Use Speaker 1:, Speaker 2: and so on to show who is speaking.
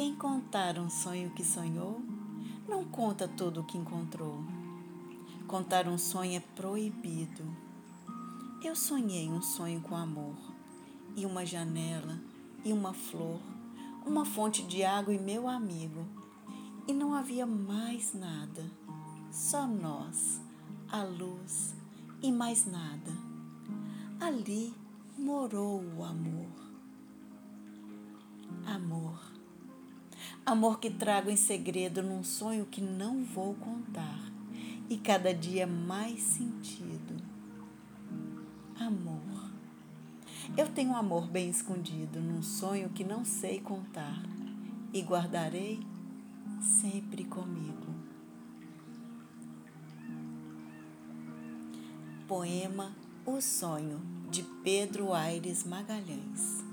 Speaker 1: Quem contar um sonho que sonhou, não conta tudo o que encontrou. Contar um sonho é proibido. Eu sonhei um sonho com amor, e uma janela, e uma flor, uma fonte de água e meu amigo. E não havia mais nada, só nós, a luz e mais nada. Ali morou o amor. Amor. Amor que trago em segredo num sonho que não vou contar e cada dia mais sentido. Amor. Eu tenho um amor bem escondido num sonho que não sei contar e guardarei sempre comigo. Poema O Sonho, de Pedro Aires Magalhães.